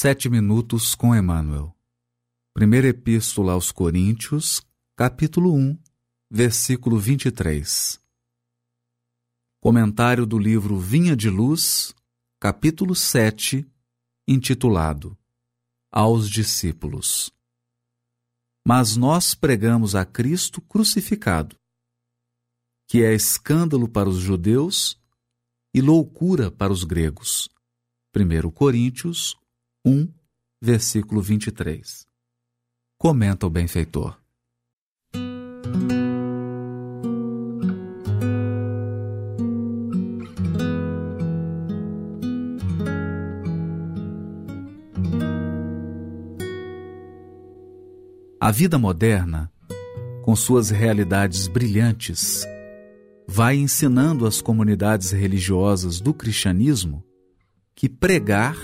Sete minutos com Emmanuel. Primeira Epístola aos Coríntios, capítulo 1, versículo 23. Comentário do livro Vinha de Luz, capítulo 7, intitulado Aos Discípulos. Mas nós pregamos a Cristo crucificado, que é escândalo para os judeus e loucura para os gregos. 1 Coríntios 1, versículo 23. Comenta o benfeitor. A vida moderna, com suas realidades brilhantes, vai ensinando às comunidades religiosas do cristianismo que pregar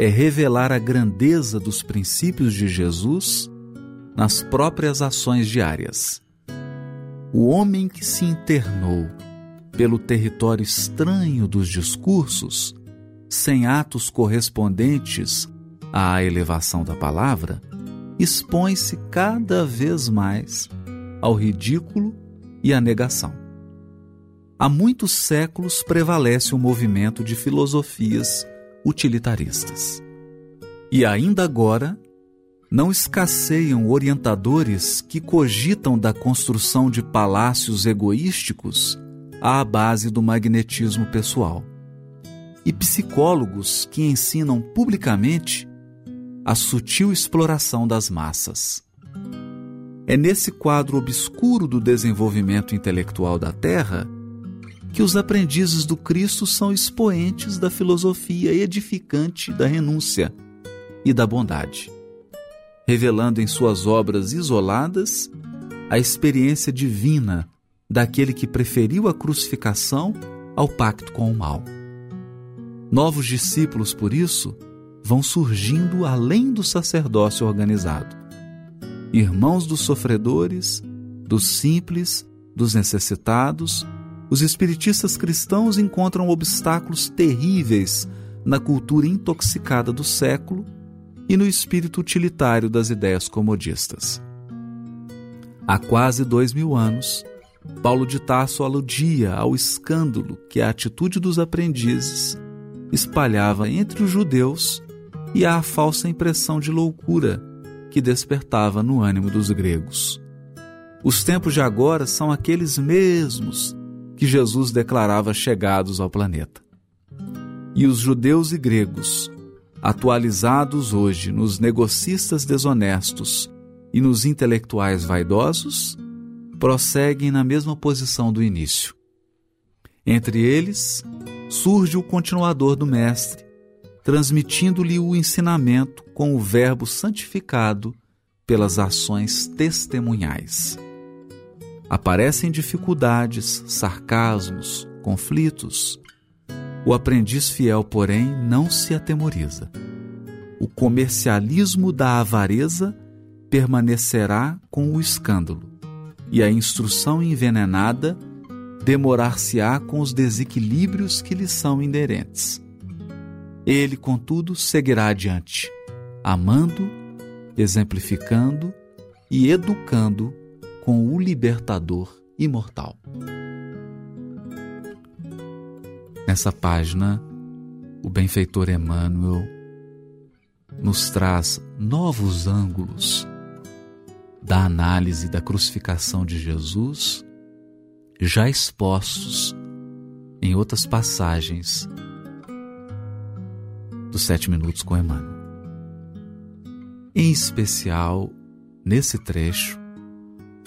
é revelar a grandeza dos princípios de Jesus nas próprias ações diárias. O homem que se internou pelo território estranho dos discursos, sem atos correspondentes à elevação da palavra, expõe-se cada vez mais ao ridículo e à negação. Há muitos séculos prevalece o movimento de filosofias utilitaristas. E ainda agora, não escasseiam orientadores que cogitam da construção de palácios egoísticos à base do magnetismo pessoal, e psicólogos que ensinam publicamente a sutil exploração das massas. É nesse quadro obscuro do desenvolvimento intelectual da Terra que os aprendizes do Cristo são expoentes da filosofia edificante da renúncia e da bondade, revelando em suas obras isoladas a experiência divina daquele que preferiu a crucificação ao pacto com o mal. Novos discípulos, por isso, vão surgindo além do sacerdócio organizado. Irmãos dos sofredores, dos simples, dos necessitados, os espiritistas cristãos encontram obstáculos terríveis na cultura intoxicada do século e no espírito utilitário das ideias comodistas. Há quase dois mil anos, Paulo de Tarso aludia ao escândalo que a atitude dos aprendizes espalhava entre os judeus e à falsa impressão de loucura que despertava no ânimo dos gregos. Os tempos de agora são aqueles mesmos que Jesus declarava chegados ao planeta. E os judeus e gregos, atualizados hoje nos negocistas desonestos e nos intelectuais vaidosos, prosseguem na mesma posição do início. Entre eles, surge o continuador do Mestre, transmitindo-lhe o ensinamento com o Verbo santificado pelas ações testemunhais. Aparecem dificuldades, sarcasmos, conflitos. O aprendiz fiel, porém, não se atemoriza. O comercialismo da avareza permanecerá com o escândalo, e a instrução envenenada demorar-se-á com os desequilíbrios que lhe são inerentes. Ele, contudo, seguirá adiante, amando, exemplificando e educando com o libertador imortal. Nessa página, o benfeitor Emmanuel nos traz novos ângulos da análise da crucificação de Jesus, já expostos em outras passagens dos Sete Minutos com Emmanuel. Em especial, nesse trecho,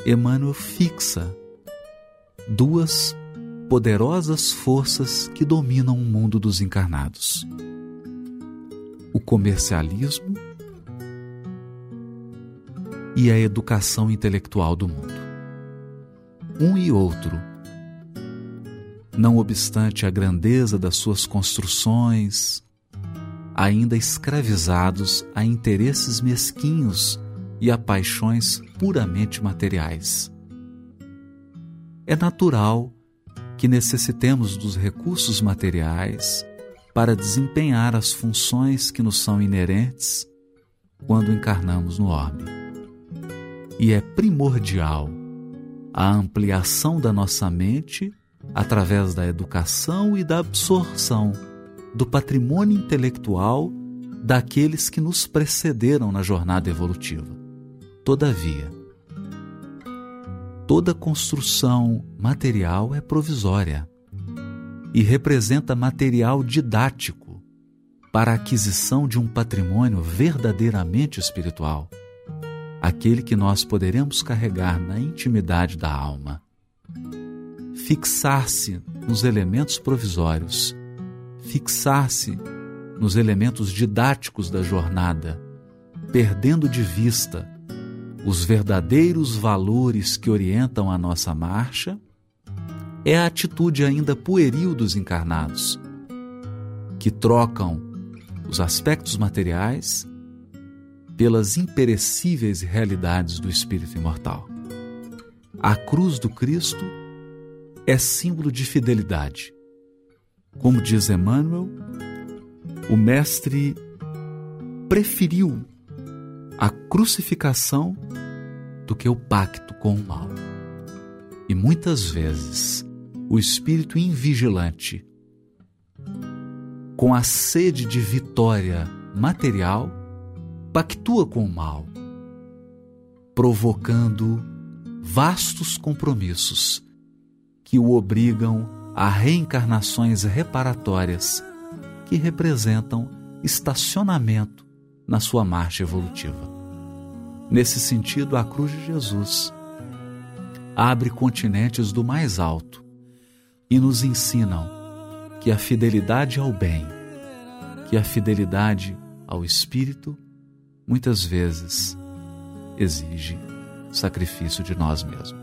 Emmanuel fixa duas poderosas forças que dominam o mundo dos encarnados: o comercialismo e a educação intelectual do mundo. Um e outro, não obstante a grandeza das suas construções, ainda escravizados a interesses mesquinhos e a paixões puramente materiais. É natural que necessitemos dos recursos materiais para desempenhar as funções que nos são inerentes quando encarnamos no orbe. E é primordial a ampliação da nossa mente através da educação e da absorção do patrimônio intelectual daqueles que nos precederam na jornada evolutiva. Todavia, toda construção material é provisória e representa material didático para a aquisição de um patrimônio verdadeiramente espiritual, aquele que nós poderemos carregar na intimidade da alma. Fixar-se nos elementos provisórios, fixar-se nos elementos didáticos da jornada, perdendo de vista os verdadeiros valores que orientam a nossa marcha, é a atitude ainda pueril dos encarnados, que trocam os aspectos materiais pelas imperecíveis realidades do espírito imortal. A cruz do Cristo é símbolo de fidelidade. Como diz Emmanuel, o Mestre preferiu a crucificação do que o pacto com o mal. E muitas vezes o espírito invigilante, com a sede de vitória material, pactua com o mal, provocando vastos compromissos que o obrigam a reencarnações reparatórias que representam estacionamento na sua marcha evolutiva. Nesse sentido, a cruz de Jesus abre continentes do mais alto e nos ensinam que a fidelidade ao bem, que a fidelidade ao espírito, muitas vezes exige sacrifício de nós mesmos.